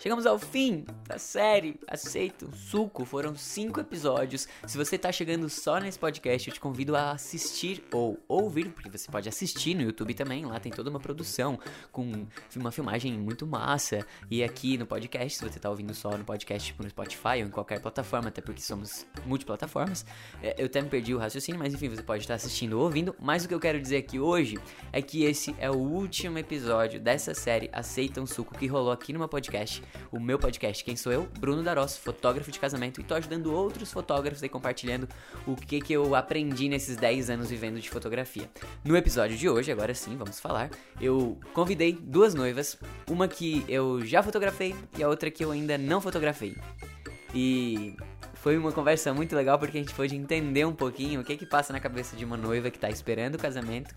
Chegamos ao fim da série Aceita um Suco. Foram cinco episódios. Se você tá chegando só nesse podcast, eu te convido a assistir ou ouvir, porque você pode assistir no YouTube também. Lá tem toda uma produção com uma filmagem muito massa. E aqui no podcast, se você tá ouvindo só no podcast, tipo no Spotify ou em qualquer plataforma, até porque somos multiplataformas, é, eu até me perdi o raciocínio, mas enfim, você pode estar assistindo ou ouvindo. Mas o que eu quero dizer aqui hoje é que esse é o último episódio dessa série Aceita um Suco que rolou aqui no meu podcast o meu podcast. Quem sou eu? Bruno Daros, fotógrafo de casamento, e tô ajudando outros fotógrafos aí compartilhando o que, que eu aprendi nesses 10 anos vivendo de fotografia. No episódio de hoje, agora sim, vamos falar, eu convidei duas noivas, uma que eu já fotografei e a outra que eu ainda não fotografei. E foi uma conversa muito legal porque a gente pôde entender um pouquinho o que que passa na cabeça de uma noiva que tá esperando o casamento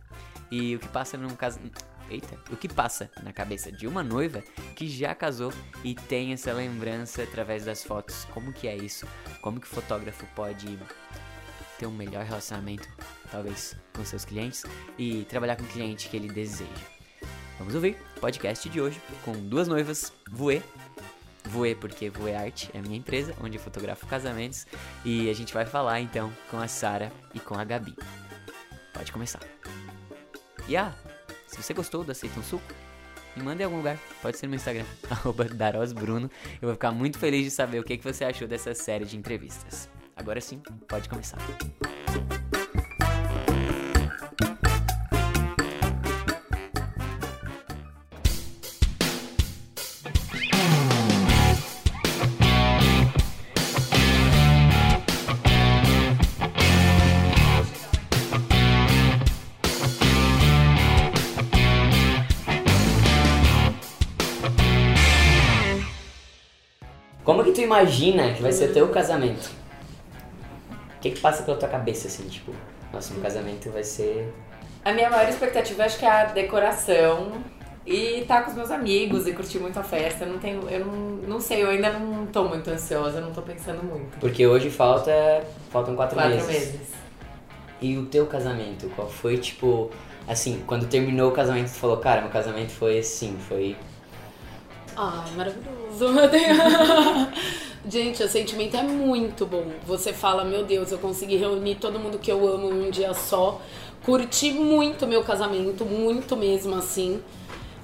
e o que passa num casamento Eita, o que passa na cabeça de uma noiva que já casou e tem essa lembrança através das fotos? Como que é isso? Como que o fotógrafo pode ter um melhor relacionamento, talvez, com seus clientes e trabalhar com o cliente que ele deseja? Vamos ouvir o podcast de hoje com duas noivas, Voe. Voe porque Voe Arte é a minha empresa, onde eu fotografo casamentos. E a gente vai falar então com a Sara e com a Gabi. Pode começar. E ah, se você gostou do Aceita um Suco, me manda em algum lugar. Pode ser no meu Instagram, darosbruno. Eu vou ficar muito feliz de saber o que você achou dessa série de entrevistas. Agora sim, pode começar. Como tu imagina que vai ser o teu casamento? O que que passa pela tua cabeça, assim, tipo, nossa, meu casamento vai ser... A minha maior expectativa acho que é a decoração e estar tá com os meus amigos e curtir muito a festa. Eu não tenho, eu não, não sei, eu ainda não tô muito ansiosa, não tô pensando muito. Porque hoje falta, faltam quatro, Quatro meses. meses. E o teu casamento, qual foi, tipo, assim, quando terminou o casamento, tu falou, cara, meu casamento foi assim, foi... Ai, maravilhoso, meu Deus. Gente, o sentimento é muito bom. Você fala, meu Deus, eu consegui reunir todo mundo que eu amo em um dia só. Curti muito meu casamento, muito mesmo assim,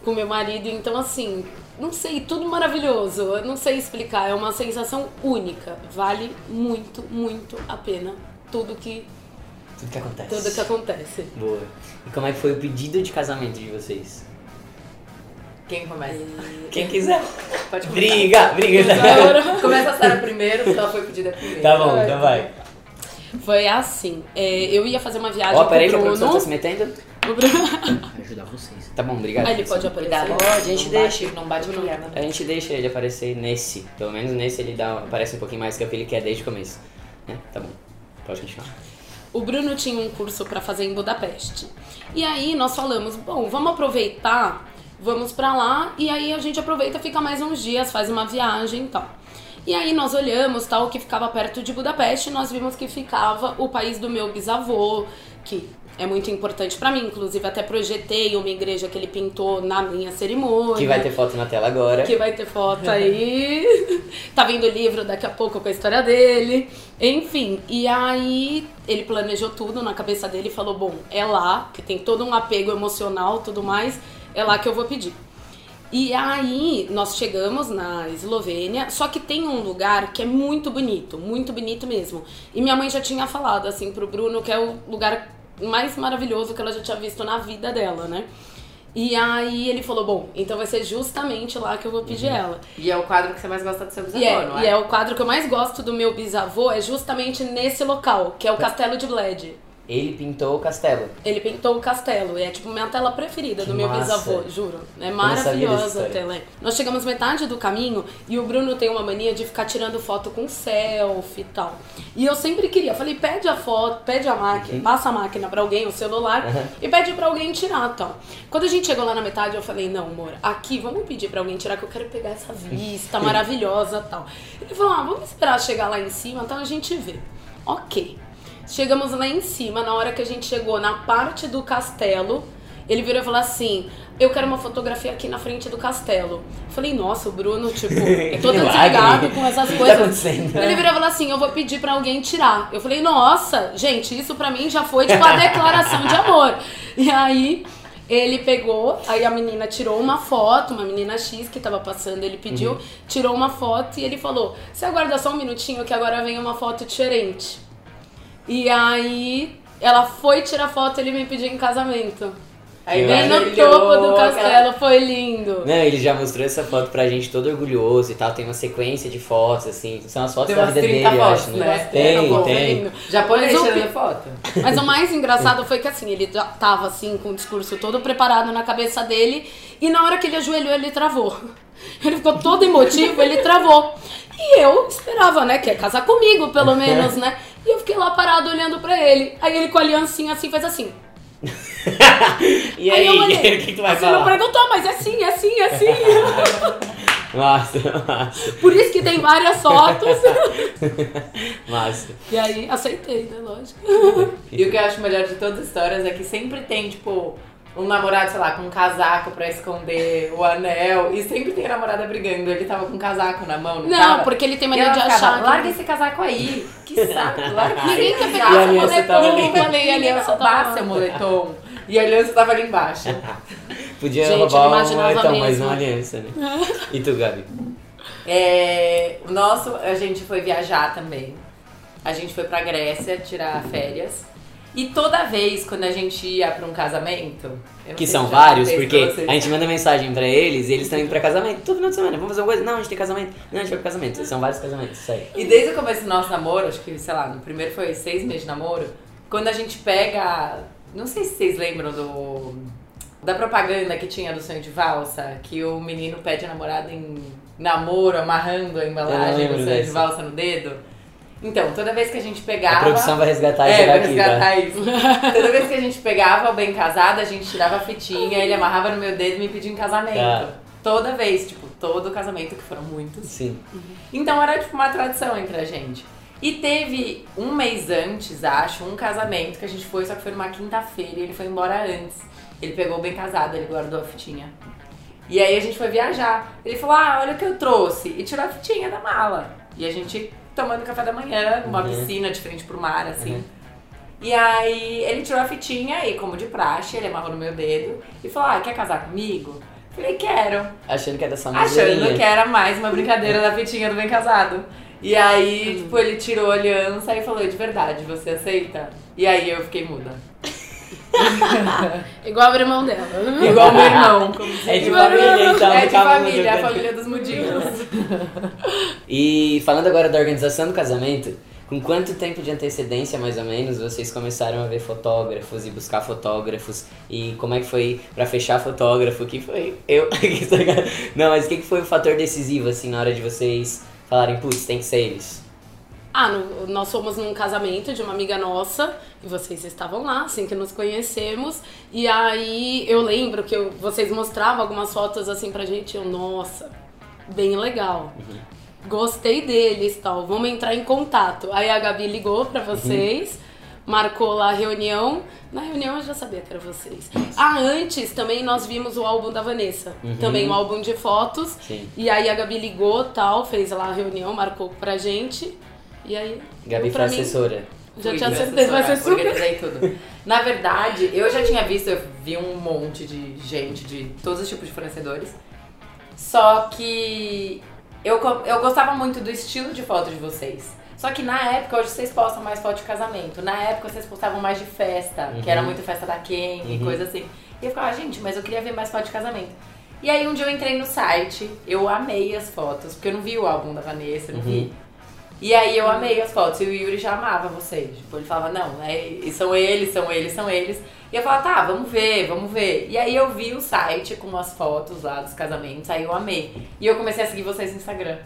com meu marido. Então, assim, não sei, tudo maravilhoso. Eu não sei explicar, é uma sensação única. Vale muito, muito a pena tudo que, Tudo que acontece. tudo que acontece. Boa. E como é que foi o pedido de casamento de vocês? Quem começa? Quem quiser. Pode começar. Briga, briga. Começa a Sara primeiro, porque ela foi pedida primeiro. Tá bom, então vai. Foi assim, é, eu ia fazer uma viagem Ó, peraí que a produção tá se metendo. O Bruno- Vai ajudar vocês. Tá bom, obrigado. Ah, ele pode aparecer. Cuidado, Pode, a gente não deixa. Bate, não bate mulher, A gente deixa ele aparecer nesse. Pelo menos nesse ele dá, aparece um pouquinho mais que é o que ele quer desde o começo. Né? Tá bom. Pode continuar. O Bruno tinha um curso pra fazer em Budapeste. E aí nós falamos, bom, vamos aproveitar, vamos pra lá e aí a gente aproveita, fica mais uns dias, faz uma viagem e tal. E aí nós olhamos tal que ficava perto de Budapeste, nós vimos que ficava o país do meu bisavô, que é muito importante pra mim, inclusive até projetei uma igreja que ele pintou na minha cerimônia. Que vai ter foto na tela agora. Que vai ter foto aí. tá vendo o livro daqui a pouco com a história dele. Enfim, e aí ele planejou tudo na cabeça dele e falou: bom, é lá, que tem todo um apego emocional tudo mais, é lá que eu vou pedir. E aí nós chegamos na Eslovênia, só que tem um lugar que é muito bonito, muito bonito mesmo. E minha mãe já tinha falado assim pro Bruno que é o lugar mais maravilhoso que ela já tinha visto na vida dela, né? E aí ele falou, bom, então vai ser justamente lá que eu vou pedir ela. E é o quadro que você mais gosta do seu bisavô, E é, não e é o quadro que eu mais gosto do meu bisavô, é justamente nesse local, que é o Castelo de Bled. Ele pintou o castelo. Ele pintou o castelo, e é tipo minha tela preferida Que do meu massa. bisavô, juro. É maravilhosa a tela. é. Nós chegamos metade do caminho e o Bruno tem uma mania de ficar tirando foto com selfie e tal. E eu sempre queria, falei, pede a foto, pede a máquina, passa a máquina pra alguém, o celular, Uhum. e pede pra alguém tirar tal. Quando a gente chegou lá na metade, eu falei, não, amor, aqui vamos pedir pra alguém tirar, que eu quero pegar essa vista maravilhosa tal. Ele falou, ah, vamos esperar chegar lá em cima, então a gente vê. Ok. Chegamos lá em cima, na hora que a gente chegou na parte do castelo, ele virou e falou assim: Eu quero uma fotografia aqui na frente do castelo. Eu falei, nossa, o Bruno, tipo, todo Milagre. desligado com essas tá coisas. acontecendo? Ele virou e falou assim: Eu vou pedir pra alguém tirar. Eu falei, nossa, gente, isso pra mim já foi tipo a declaração de amor. E aí. Ele pegou, aí a menina tirou uma foto, uma menina X que tava passando, ele pediu, Uhum. tirou uma foto e ele falou: Você aguarda só um minutinho que agora vem uma foto diferente. E aí ela foi tirar foto e ele me pediu em casamento. Aí Bem no topo do castelo, foi lindo. Não, ele já mostrou essa foto pra gente todo orgulhoso e tal. Tem uma sequência de fotos, assim. São as fotos Tem da vida 30 dele, eu fotos, acho, né? Tem, Foi tem. lindo. Japonês Mas tirando pi- foto. Mas o mais engraçado foi que assim, ele já tava assim com o discurso todo preparado na cabeça dele e na hora que ele ajoelhou ele travou. Ele ficou todo emotivo, ele travou. E eu esperava, né, que ia casar comigo, pelo menos, né? Lá parado olhando pra ele. Aí ele com a aliancinha assim fez assim. E Aí aí, eu olhei. o que, que tu vai Você não falar? perguntou, mas é sim, é sim, é sim. Massa, massa, Por isso que tem várias fotos. massa. E aí aceitei, né, lógico. E o que eu acho melhor de todas as histórias é que sempre tem, tipo, um namorado, sei lá, com um casaco pra esconder o anel. E sempre tem a namorada brigando. Ele tava com um casaco na mão, não, Não, tava? porque ele tem mania de ficava, achar que- larga esse casaco aí. Que saco, larga Ninguém esse quer casaco. pegar E a esse moletom. Eu falei, a aliança seu moletom. E a aliança tava ali embaixo. Podia Gente, roubar um moletom, mas mesmo. não aliança, né? E tu, Gabi? É, o nosso, a gente foi viajar também. A gente foi pra Grécia tirar férias. E toda vez quando a gente ia pra um casamento. Que são vários, porque a gente manda mensagem pra eles e eles estão indo pra casamento todo final de semana. Vamos fazer uma coisa? Não, a gente tem casamento. Não, a gente vai pro casamento. São vários casamentos, isso aí. E desde o começo do nosso namoro, acho que, sei lá, no primeiro foi seis meses de namoro, quando a gente pega. Não sei se vocês lembram do. Da propaganda que tinha do sonho de valsa, que o menino pede a namorada em namoro, amarrando a embalagem do sonho de dessa. valsa no dedo. Então, toda vez que a gente A pegava. produção vai resgatar É, jogar vai aqui, resgatar tá? isso. Toda vez que a gente pegava o bem casado, a gente tirava a fitinha, ele amarrava no meu dedo e me pedia em casamento. Tá. Toda vez, tipo, todo casamento, que foram muitos. Sim. Então era tipo uma tradição entre a gente. E teve um mês antes, acho, um casamento que a gente foi, só que foi numa quinta-feira e ele foi embora antes. Ele pegou o bem casado, ele guardou a fitinha. E aí a gente foi viajar. Ele falou: Ah, olha o que eu trouxe. E tirou a fitinha da mala. E a gente tomando café da manhã, numa Uhum. piscina de frente pro mar, assim. Uhum. E aí ele tirou a fitinha e, como de praxe, ele amarrou no meu dedo e falou: Ah, quer casar comigo? Falei, quero. Achando que é dessa Achando que era mais uma brincadeira da fitinha do bem casado. E aí, tipo, ele tirou a aliança e falou, de verdade, você aceita? E aí eu fiquei muda. Igual o irmão dela. Igual meu irmão. É de família, então. É de família, a família dos mudinhos. E falando agora da organização do casamento, com quanto tempo de antecedência, mais ou menos, vocês começaram a ver fotógrafos e buscar fotógrafos? E como é que foi pra fechar fotógrafo? Que foi? Eu. Não, mas o que que foi o fator decisivo, assim, na hora de vocês falarem, putz, tem que ser eles? Ah, no- nós fomos num casamento de uma amiga nossa e vocês estavam lá, assim que nos conhecemos. E aí eu lembro que eu- vocês mostravam algumas fotos assim pra gente. e Eu, nossa, bem legal. Gostei deles tal. Vamos entrar em contato. Aí a Gabi ligou pra vocês, marcou lá a reunião. Na reunião eu já sabia que era vocês. Ah, antes também nós vimos o álbum da Vanessa. Também um álbum de fotos. Sim. E aí a Gabi ligou tal, fez lá a reunião, marcou pra gente. E aí. Gabi foi assessora. Já tinha certeza, vai ser assessora, super. Organizei tudo. Na verdade, eu já tinha visto, eu vi um monte de gente de todos os tipos de fornecedores. Só que eu, eu gostava muito do estilo de foto de vocês. Só que na época, hoje vocês postam mais foto de casamento. Na época vocês postavam mais de festa, que era Uhum. muito festa da Ken e Uhum. coisa assim. E eu ficava, gente, mas eu queria ver mais foto de casamento. E aí um dia eu entrei no site, eu amei as fotos, porque eu não vi o álbum da Vanessa, eu não Uhum. vi. E aí eu amei as fotos, e o Yuri já amava vocês. Tipo, ele falava, não, é, e são eles, são eles, são eles. E eu falava, tá, vamos ver, vamos ver. E aí eu vi o site com as fotos lá dos casamentos, aí eu amei. E eu comecei a seguir vocês no Instagram.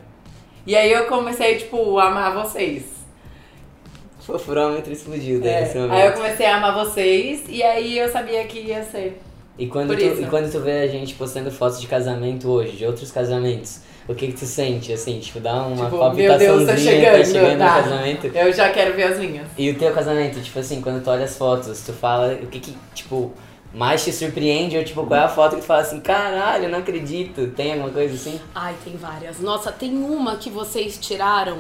E aí eu comecei, tipo, a amar vocês. O furômetro explodiu daí É, nesse momento. Aí eu comecei a amar vocês, e aí eu sabia que ia ser. E quando, Por tu, isso. e quando tu vê a gente postando fotos de casamento hoje, de outros casamentos, o que que tu sente, assim? Tipo, dá uma Tipo, meu Deus, tá chegando, tá chegando tá. no casamento. Eu já quero ver as minhas. E o teu casamento, tipo assim, quando tu olha as fotos, tu fala o que que, tipo, mais te surpreende? Ou tipo, qual é a foto que tu fala assim, caralho, eu não acredito? Tem alguma coisa assim? Ai, tem várias. Nossa, tem uma que vocês tiraram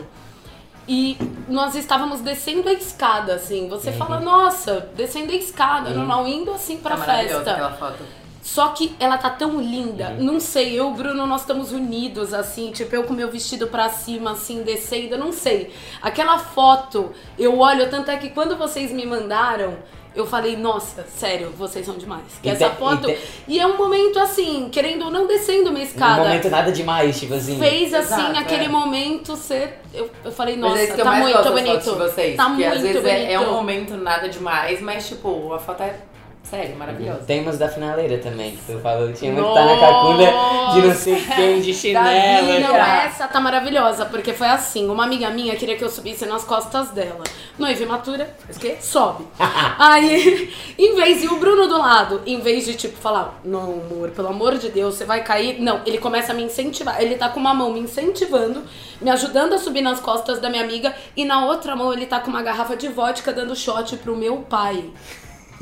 e nós estávamos descendo a escada, assim. Você fala, nossa, descendo a escada, normal, indo assim pra Tá maravilhosa festa. aquela foto. Só que ela tá tão linda. Não sei, eu e o Bruno, nós estamos unidos, assim. Tipo, eu com meu vestido pra cima, assim, descendo. Não sei. Aquela foto, eu olho, tanto é que quando vocês me mandaram, eu falei, nossa, sério, vocês são demais. Que E essa foto. e te- E é um momento assim, querendo ou não, descendo uma escada. momento nada demais, tipo assim. Fez assim, Exato, aquele é. momento ser. Eu, eu falei, Mas nossa, é eu tá mais muito bonito. vocês. tá muito às vezes bonito. é, é um momento nada demais, mas tipo, a foto é sério, maravilhosa. Tem umas da finaleira também, que tu falou. Tinha uma que tá na cacunda de não sei quem, de chinelo. Davi, Não, Cara. essa tá maravilhosa, porque foi assim, uma amiga minha queria que eu subisse nas costas dela. Noiva imatura, faz o quê? Sobe. Aí, em vez, e o Bruno do lado, em vez de tipo falar, não, amor, pelo amor de Deus, você vai cair. Não, ele começa a me incentivar. Ele tá com uma mão me incentivando, me ajudando a subir nas costas da minha amiga, e na outra mão ele tá com uma garrafa de vodka dando shot pro meu pai.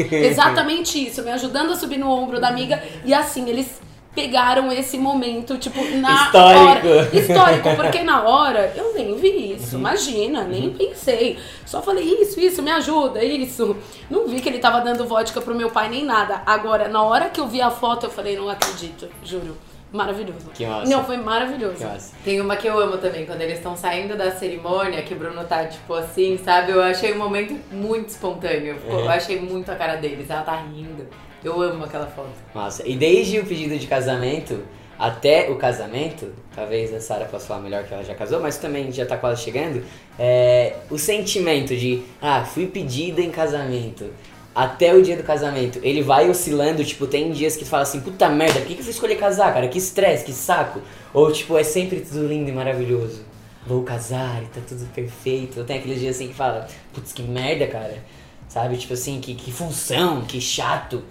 Exatamente isso, me ajudando a subir no ombro da amiga. E assim, eles pegaram esse momento, tipo, na Histórico. hora. Histórico, porque na hora eu nem vi isso, imagina, nem pensei. Só falei, isso, isso, me ajuda, isso. Não vi que ele tava dando vodka pro meu pai nem nada. Agora, na hora que eu vi a foto, eu falei, não acredito, juro. Maravilhoso. Que massa. Não, foi maravilhoso. Que massa. Tem uma que eu amo também, quando eles estão saindo da cerimônia, que o Bruno tá tipo assim, sabe? Eu achei um momento muito espontâneo. Ficou- Eu achei muito a cara deles, ela tá rindo. Eu amo aquela foto. Massa. E desde o pedido de casamento até o casamento, talvez a Sara possa falar melhor que ela já casou, mas também já tá quase chegando, é, o sentimento de, ah, fui pedida em casamento. Até o dia do casamento, ele vai oscilando, tipo, tem dias que tu fala assim, puta merda, por que, que eu fui escolher casar, cara? Que estresse, que saco. Ou, tipo, é sempre tudo lindo e maravilhoso. Vou casar e tá tudo perfeito. Ou tem aqueles dias assim que fala, putz, que merda, cara. Sabe, tipo assim, que, que função, que chato.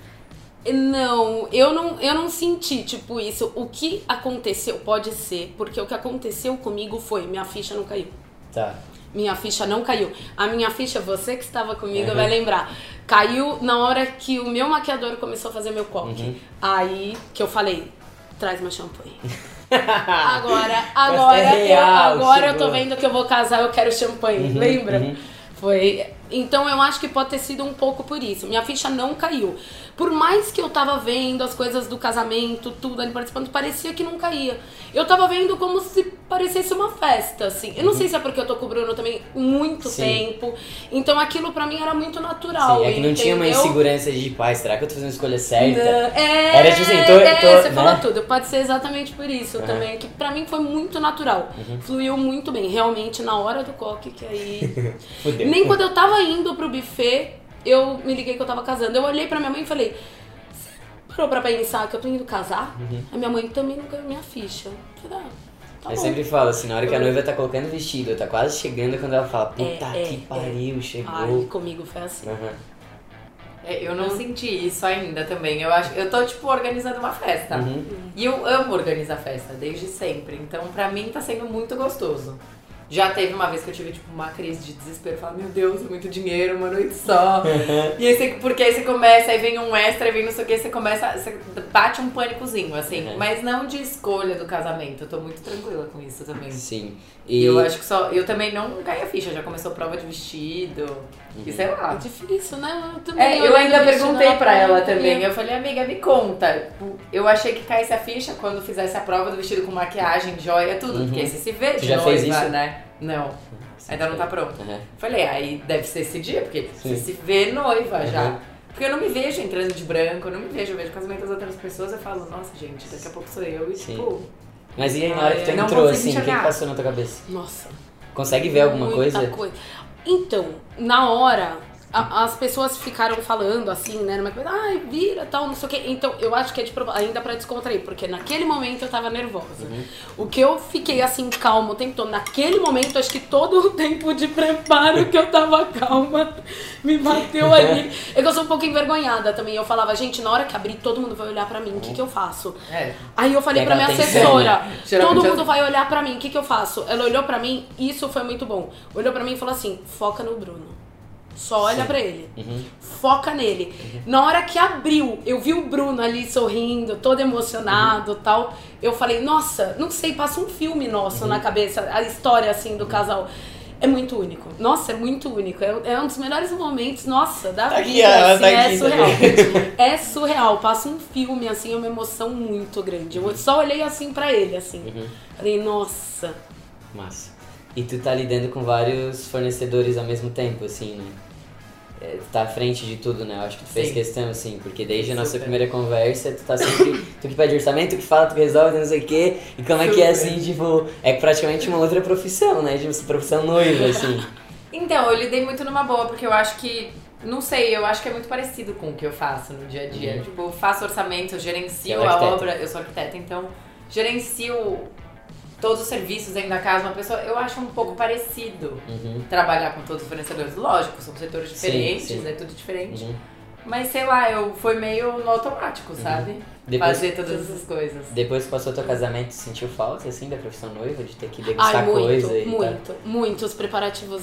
Não, eu não, eu não senti, tipo, isso. O que aconteceu pode ser, porque o que aconteceu comigo foi, minha ficha não caiu. Tá. Minha ficha não caiu. A minha ficha, você que estava comigo Uhum. vai lembrar. Caiu na hora que o meu maquiador começou a fazer meu coque. Uhum. Aí que eu falei, traz meu champanhe. Agora, agora, é real, eu, agora eu tô chegou. vendo que eu vou casar, eu quero champanhe, Uhum, lembra? uhum. Foi. Então eu acho que pode ter sido um pouco por isso. Minha ficha não caiu. Por mais que eu tava vendo as coisas do casamento, tudo ali participando, parecia que não caía. Eu tava vendo como se parecesse uma festa, assim. Eu não sei se é porque eu tô com o Bruno também muito Uhum. Sim. tempo. Então aquilo pra mim era muito natural. Sim, é que não tinha uma insegurança de, pai, será que eu tô fazendo a escolha certa? Não, É, Era tipo assim, tô- é, tô, você né? falou tudo. Pode ser exatamente por isso Aham. também. Que pra mim foi muito natural. Uhum. Fluiu muito bem. Realmente, na hora do coque, que aí. Fudeu. Nem quando eu tava indo pro buffet, eu me liguei que eu tava casando. Eu olhei pra minha mãe e falei. "Você Parou pra pensar que eu tô indo casar? Uhum. A minha mãe também não ganhou minha ficha. Eu falei, ah, tá Eu bom. sempre falo assim, na hora que a noiva tá colocando o vestido, tá quase chegando, é quando ela fala, puta É, que é, pariu, chegou. Ai, comigo foi assim. Aham. É, eu não senti isso ainda também. Eu acho, eu tô tipo organizando uma festa. Uhum. E eu amo organizar festa desde sempre. Então, pra mim tá sendo muito gostoso. Já teve uma vez que eu tive tipo uma crise de desespero, falar, meu Deus, é muito dinheiro, uma noite só. e aí você, porque aí você começa, aí vem um extra, aí vem não sei o que, você começa, você bate um pânicozinho, assim, Uhum. mas não de escolha do casamento. Eu tô muito tranquila com isso também. Sim. E eu acho que só. Eu também não caí a ficha, já começou prova de vestido. E sei É lá. difícil, né? Eu, também É, eu olhando ainda perguntei pra ela também. Eu falei, amiga, me conta. Eu achei que caísse a ficha quando fizesse a prova do vestido com maquiagem, joia, tudo. Porque aí você se vê de já noiva, fez isso? né? Não. Ainda não tá pronto. Aham. Falei, aí deve ser esse dia, porque Sim. você se vê noiva já. Uhum. Porque eu não me vejo entrando de branco, eu não me vejo, eu vejo casamento das outras pessoas, eu falo, nossa, gente, daqui a pouco sou eu. E Sim. tipo, Mas e aí na hora que tu entrou, assim, o que, que passou na tua cabeça? Nossa. Consegue ver alguma Muita coisa? Então, na hora, a- as pessoas ficaram falando assim, né? Numa coisa, ai, vira tal, não sei o quê. Então, eu acho que é de ainda pra descontrair, porque naquele momento eu tava nervosa. Uhum. O que eu fiquei assim, calma o tempo todo, naquele momento, acho que todo o tempo de preparo que eu tava calma me bateu ali. É que eu sou um pouco envergonhada também. Eu falava, gente, na hora que abrir, todo mundo vai olhar pra mim, o que, que eu faço? é. Aí eu falei Pega pra minha atenção, assessora? Geralmente todo mundo vai olhar pra mim, o que, que eu faço? Ela olhou pra mim, isso foi muito bom. Olhou pra mim e falou assim, foca no Bruno. Só olha pra ele. Uhum. Foca nele. Na hora que abriu, eu vi o Bruno ali sorrindo, todo emocionado Uhum. tal. Eu falei, nossa, não sei, passa um filme nosso Uhum. na cabeça, a história assim do casal. É muito único. Nossa, é muito único. É, é um dos melhores momentos, nossa, da Tá aqui, vida. ela assim, tá é aqui surreal. é surreal. Passa um filme, assim, é uma emoção muito grande. Eu só olhei assim pra ele, assim. Uhum. Falei, nossa. Massa. E tu tá lidando com vários fornecedores ao mesmo tempo, assim, né? Tu tá à frente de tudo, né? Eu acho que tu fez Sim. questão, assim, porque desde a nossa Super. primeira conversa, tu tá sempre. tu que pede orçamento, tu que fala, tu que resolve, não sei o quê. E como é que é, Super. assim, tipo. É praticamente uma outra profissão, né? Tipo, profissão noiva, assim. Então, eu lidei muito numa boa, porque eu acho que. Não sei, eu acho que é muito parecido com o que eu faço no dia a dia. Uhum. Tipo, eu faço orçamento, eu gerencio é a obra, eu sou arquiteta, então gerencio todos os serviços dentro da casa. Uma pessoa, eu acho um pouco parecido Uhum. trabalhar com todos os fornecedores. Lógico, são setores Sim, diferentes, sim. é tudo diferente. Uhum. Mas sei lá, eu foi meio no automático, sabe? Depois- Fazer todas essas coisas. Depois que passou teu casamento, sentiu falta, assim, da profissão noiva, de ter que degustar Ai, muito, coisa e tal? muito, muito. Os preparativos.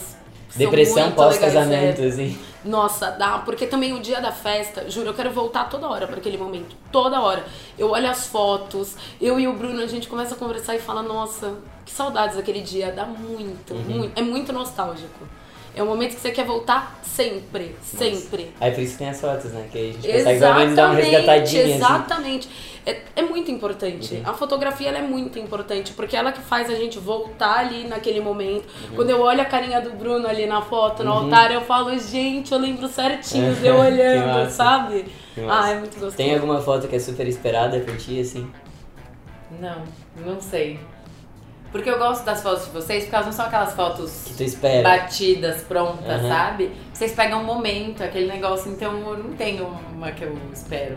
São Depressão pós-casamento, assim. Nossa, dá. Porque também o dia da festa, juro, eu quero voltar toda hora para aquele momento. Toda hora. Eu olho as fotos, eu e o Bruno, a gente começa a conversar e fala, nossa, que saudades daquele dia. Dá muito, Uhum. muito. É muito nostálgico. É um momento que você quer voltar sempre, sempre. Aí por isso que tem as fotos, né? Que a gente consegue pelo menos dar uma Exatamente, resgatadinha, assim. exatamente. É, é muito importante. Uhum. A fotografia ela é muito importante, porque ela que faz a gente voltar ali naquele momento. Uhum. Quando eu olho a carinha do Bruno ali na foto, no altar, eu falo, gente, eu lembro certinho de eu Que olhando, massa. sabe? Que massa. Ah, é muito gostoso. Tem alguma foto que é super esperada por ti, assim? Não, não sei. Porque eu gosto das fotos de vocês, porque elas não são aquelas fotos Que tu espera? batidas, prontas, Aham. sabe? Vocês pegam um momento, aquele negócio, então eu não tenho uma que eu espero.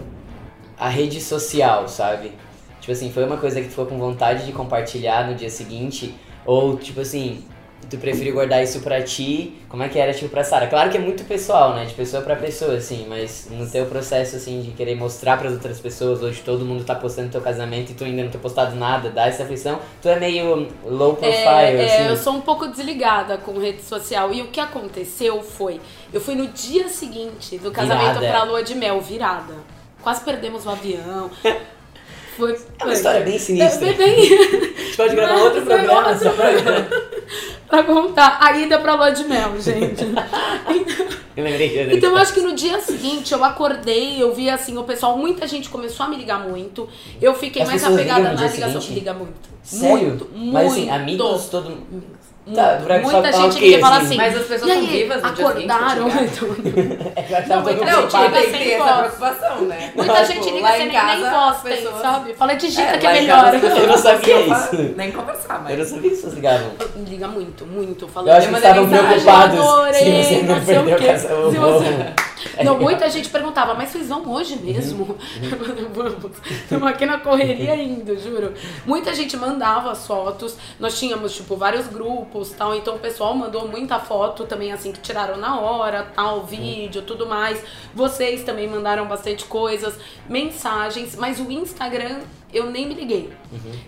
A rede social, sabe? Tipo assim, foi uma coisa que tu ficou com vontade de compartilhar no dia seguinte? Ou, tipo assim, tu preferiu guardar isso pra ti? Como é que era, tipo, pra Sara? Claro que é muito pessoal, né? De pessoa pra pessoa, assim. Mas no teu processo, assim, de querer mostrar pras outras pessoas, hoje todo mundo tá postando teu casamento e tu ainda não ter postado nada, dá essa aflição, tu é meio low profile, É, assim. é, eu sou um pouco desligada com rede social. E o que aconteceu foi, eu fui no dia seguinte do casamento Virada. pra lua de mel, virada. Quase perdemos o avião. Foi, É uma história bem sinistra. É, bem, A gente pode gravar outro programa só pra... pra contar. A ida pra lua de mel, gente. Que eu Então eu acho que no dia seguinte eu acordei, eu vi assim, o pessoal, muita gente começou a me ligar muito. Eu fiquei As mais apegada na ligação. seguinte? Liga muito. Sério? Muito, muito. Mas assim, amigos, todo mundo... Tá, Muita gente quê, liga e fala assim? assim. Mas as pessoas e são aí, vivas no dia seguinte acordaram? te Então, É que eu Não, então, Ocupada. tipo, Liga sem preocupação, né? Muita Tipo, gente liga lá sem em nem, casa, nem as voz, tem, pessoas- sabe? Fala, digita É, que é melhor. Eu não sabia isso. Nem conversar, Eu mas... não sabia que vocês ligavam. Liga muito, muito. Eu Falando acho que estavam preocupados se você não não sei o perdeu o quê. casamento. Não, muita gente perguntava, mas vocês vão hoje mesmo? Vamos. Estamos aqui na correria ainda, juro. Muita gente mandava as fotos. Nós tínhamos, tipo, vários grupos tal. Então o pessoal mandou muita foto também, assim, que tiraram na hora, tal, vídeo, tudo mais. Vocês também mandaram bastante coisas, mensagens, mas o Instagram eu nem me liguei.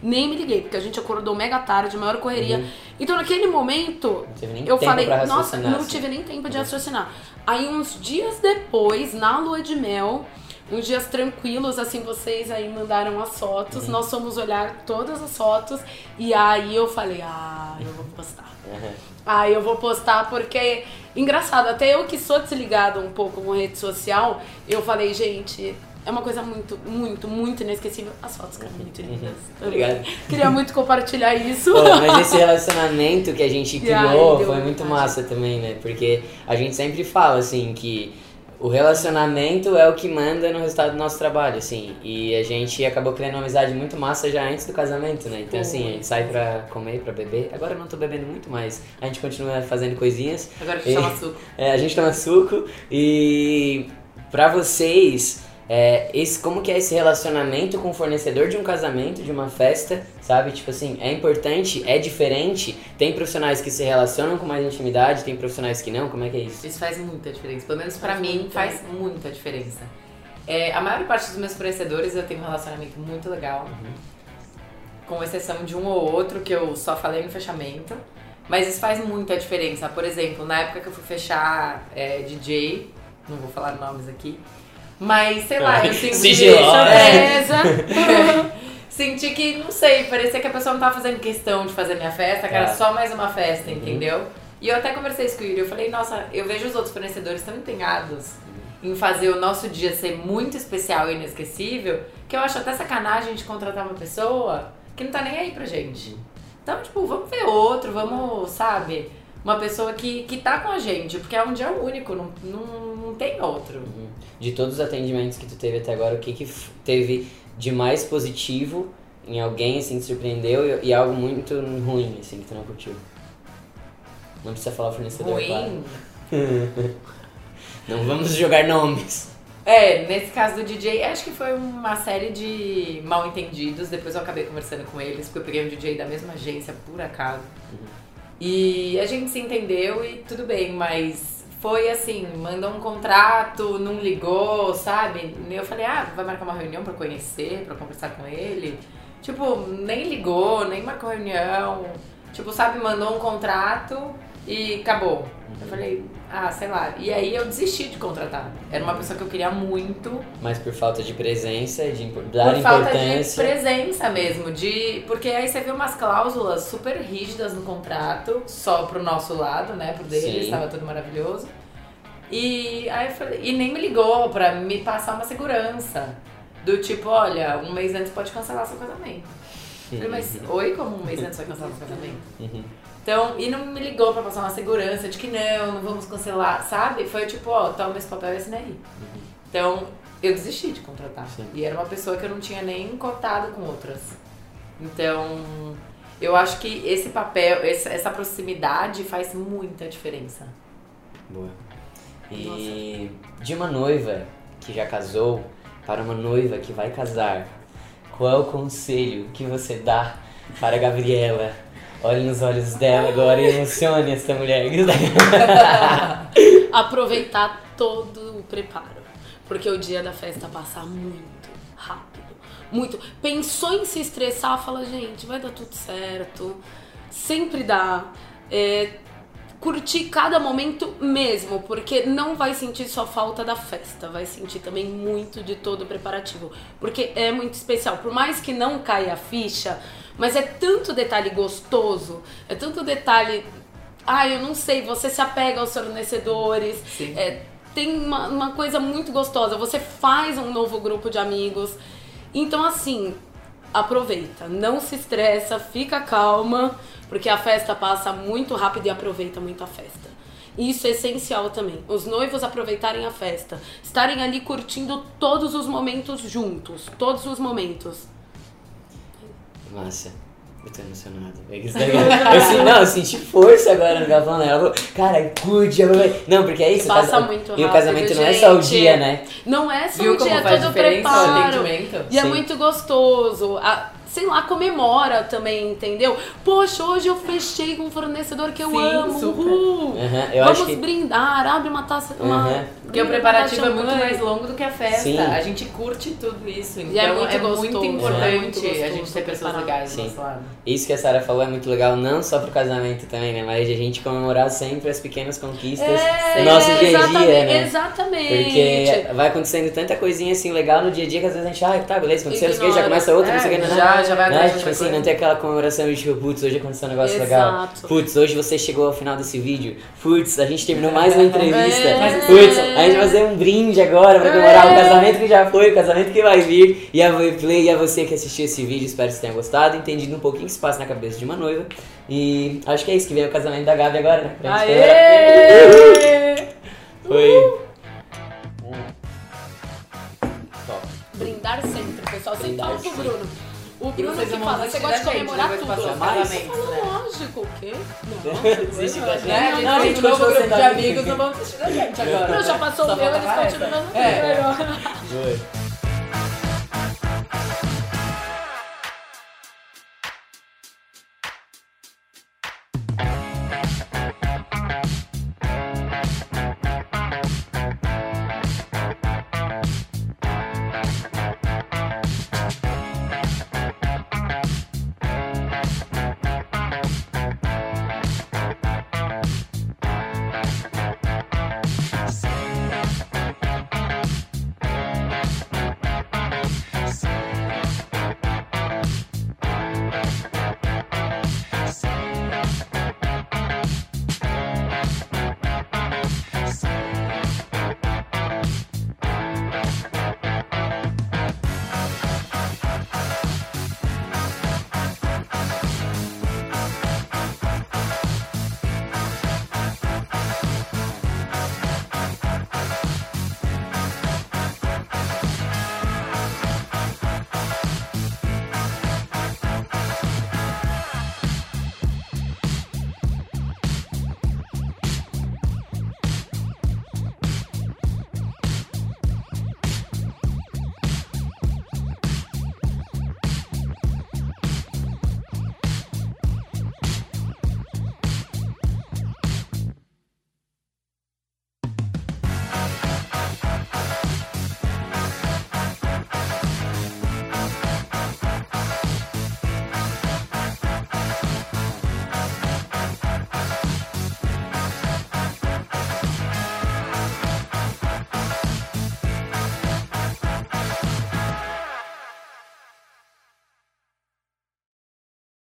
Nem me liguei, porque a gente acordou mega tarde, maior correria. Então naquele momento, eu tempo falei, nossa, não assim. tive nem tempo de raciocinar. Aí uns dias depois, na lua de mel, uns dias tranquilos, assim, vocês aí mandaram as fotos, Uhum. nós fomos olhar todas as fotos, e aí eu falei, ah, eu vou postar. Aham. Ah, eu vou postar porque, engraçado, até eu que sou desligada um pouco com rede social, eu falei, gente, é uma coisa muito, muito, muito inesquecível. As fotos ficaram muito lindas. Obrigado. Queria muito compartilhar isso. Pô, mas esse relacionamento que a gente E criou deu foi muito massa também, né? Porque a gente sempre fala, assim, que o relacionamento é o que manda no resultado do nosso trabalho, assim. E a gente acabou criando uma amizade muito massa já antes do casamento, né? Então, assim, a gente sai pra comer, pra beber. Agora eu não tô bebendo muito, mas a gente continua fazendo coisinhas. Agora que chama suco. É, a gente toma suco e pra vocês, é, esse, como que é esse relacionamento com o fornecedor de um casamento, de uma festa, sabe? Tipo assim, é importante, é diferente. Tem profissionais que se relacionam com mais intimidade, tem profissionais que não, como é que é isso? Isso faz muita diferença. Pelo menos pra Faz mim, muita. faz muita diferença. É, a maior parte dos meus fornecedores eu tenho um relacionamento muito legal. Com exceção de um ou outro que eu só falei no fechamento. Mas isso faz muita diferença. Por exemplo, na época que eu fui fechar é, DJ, não vou falar nomes aqui, mas sei lá, eu senti. Sigilosa. É, Surpresa! senti que, não sei, parecia que a pessoa não tava fazendo questão de fazer minha festa, que era Tá. só mais uma festa, Uhum. entendeu? E eu até conversei isso com o Yuri, eu falei, nossa, eu vejo os outros fornecedores tão empenhados em fazer o nosso dia ser muito especial e inesquecível, que eu acho até sacanagem gente contratar uma pessoa que não tá nem aí pra gente. Então, tipo, vamos ver outro, vamos, sabe? Uma pessoa que, que tá com a gente, porque é um dia único, não, não, não tem outro. De todos os atendimentos que tu teve até agora, o que que teve de mais positivo em alguém, assim, que te surpreendeu e, e algo muito ruim, assim, que tu não curtiu? Não precisa falar o fornecedor, claro. Ruim. Não vamos jogar nomes. É, nesse caso do DJ, acho que foi uma série de mal entendidos. Depois eu acabei conversando com eles, porque eu peguei um DJ da mesma agência, por acaso. E a gente se entendeu e tudo bem, mas foi assim, mandou um contrato, não ligou, sabe? Eu falei, ah, vai marcar uma reunião pra conhecer, pra conversar com ele. Tipo, nem ligou, nem marcou reunião. Tipo, sabe, mandou um contrato e acabou. Eu falei, ah, sei lá. E aí eu desisti de contratar. Era uma pessoa que eu queria muito. Mas por falta de presença, de impor- dar por falta de importância. presença mesmo. De, porque aí você viu umas cláusulas super rígidas no contrato, só pro nosso lado, né? Pro deles, Sim. tava tudo maravilhoso. E aí eu falei, e nem me ligou pra me passar uma segurança. Do tipo, olha, um mês antes pode cancelar seu casamento. Eu falei, mas oi, como um mês antes vai cancelar seu casamento? Uhum. Então, e não me ligou pra passar uma segurança de que não, não vamos cancelar, sabe? Foi tipo, ó, toma esse papel e assina aí. Então, eu desisti de contratar. Sim. E era uma pessoa que eu não tinha nem cotado com outras. Então, eu acho que esse papel, essa proximidade faz muita diferença. Boa. E de uma noiva que já casou para uma noiva que vai casar, qual é o conselho que você dá para a Gabriela? Olhe nos olhos dela agora e emocione essa mulher. aproveitar todo o preparo. Porque o dia da festa passa muito rápido. Muito. Pensou em se estressar, fala, gente, vai dar tudo certo. Sempre dá. É, curtir cada momento mesmo, porque não vai sentir só falta da festa, vai sentir também muito de todo o preparativo, porque é muito especial. Por mais que não caia a ficha, mas é tanto detalhe gostoso, é tanto detalhe. Ah, eu não sei, você se apega aos fornecedores, Sim. é, tem uma, uma coisa muito gostosa, você faz um novo grupo de amigos. Então, assim, aproveita, não se estressa, fica calma, porque a festa passa muito rápido e aproveita muito a festa. Isso é essencial também. Os noivos aproveitarem a festa, estarem ali curtindo todos os momentos juntos, todos os momentos. Massa. Eu tô emocionado. É que isso daí- Eu, senti- não, eu senti força agora no Galvão, né? Ela falou, cara, curte. aproveita." Não, porque é isso. o Passa casa- muito E o rápido, casamento não é só o gente. dia, né? Não é só Viu um dia, é todo o o preparo. E é Sim. muito gostoso. A- sei lá, comemora também, entendeu? Poxa, hoje eu fechei com um fornecedor que eu Sim, amo. Aham, eu Vamos que. brindar, abre uma taça. Uma, Aham. Porque o preparativo uma é muito mais longo do que a festa. Sim. A gente curte tudo isso. Então E é é muito muito, gostoso, importante é muito a gente gostoso ter pessoas legais do nosso lado. Isso que a Sara falou é muito legal, não só pro casamento também, né? Mas de a gente comemorar sempre as pequenas conquistas É, do nosso dia a dia, exatamente, né? Exatamente. Porque vai acontecendo tanta coisinha assim legal no dia a dia que às vezes a gente, ah, tá, beleza, aconteceu, não sei o que, já começa outra, não É, sei o que, não, já- já vai né? atrás de Tipo assim, coisa. não tem aquela comemoração de tipo, putz, hoje aconteceu um negócio legal. Exato. Putz, hoje você chegou ao final desse vídeo. Putz, a gente terminou mais uma entrevista. É. Putz, a gente vai fazer um brinde agora pra comemorar o casamento que já foi, o casamento que vai vir. E a Play e a você que assistiu esse vídeo, espero que você tenha gostado, entendido um pouquinho o que se passa na cabeça de uma noiva. E acho que é isso que vem o casamento da Gabi agora, né? Pra gente. Aê! Foi. Top. Brindar sempre, pessoal. Sempre Brindar pro sempre. Bruno. O Bruno que fala, você gosta de gente comemorar depois tudo. passar você fala, né? lógico, o quê? Não. Desiste da Né? Gente. gente Não, a gente continua grupo de amigo. amigos, não vamos assistir da gente agora. Não, já passou o meu, eles continuam festa. no É. meu. Foi.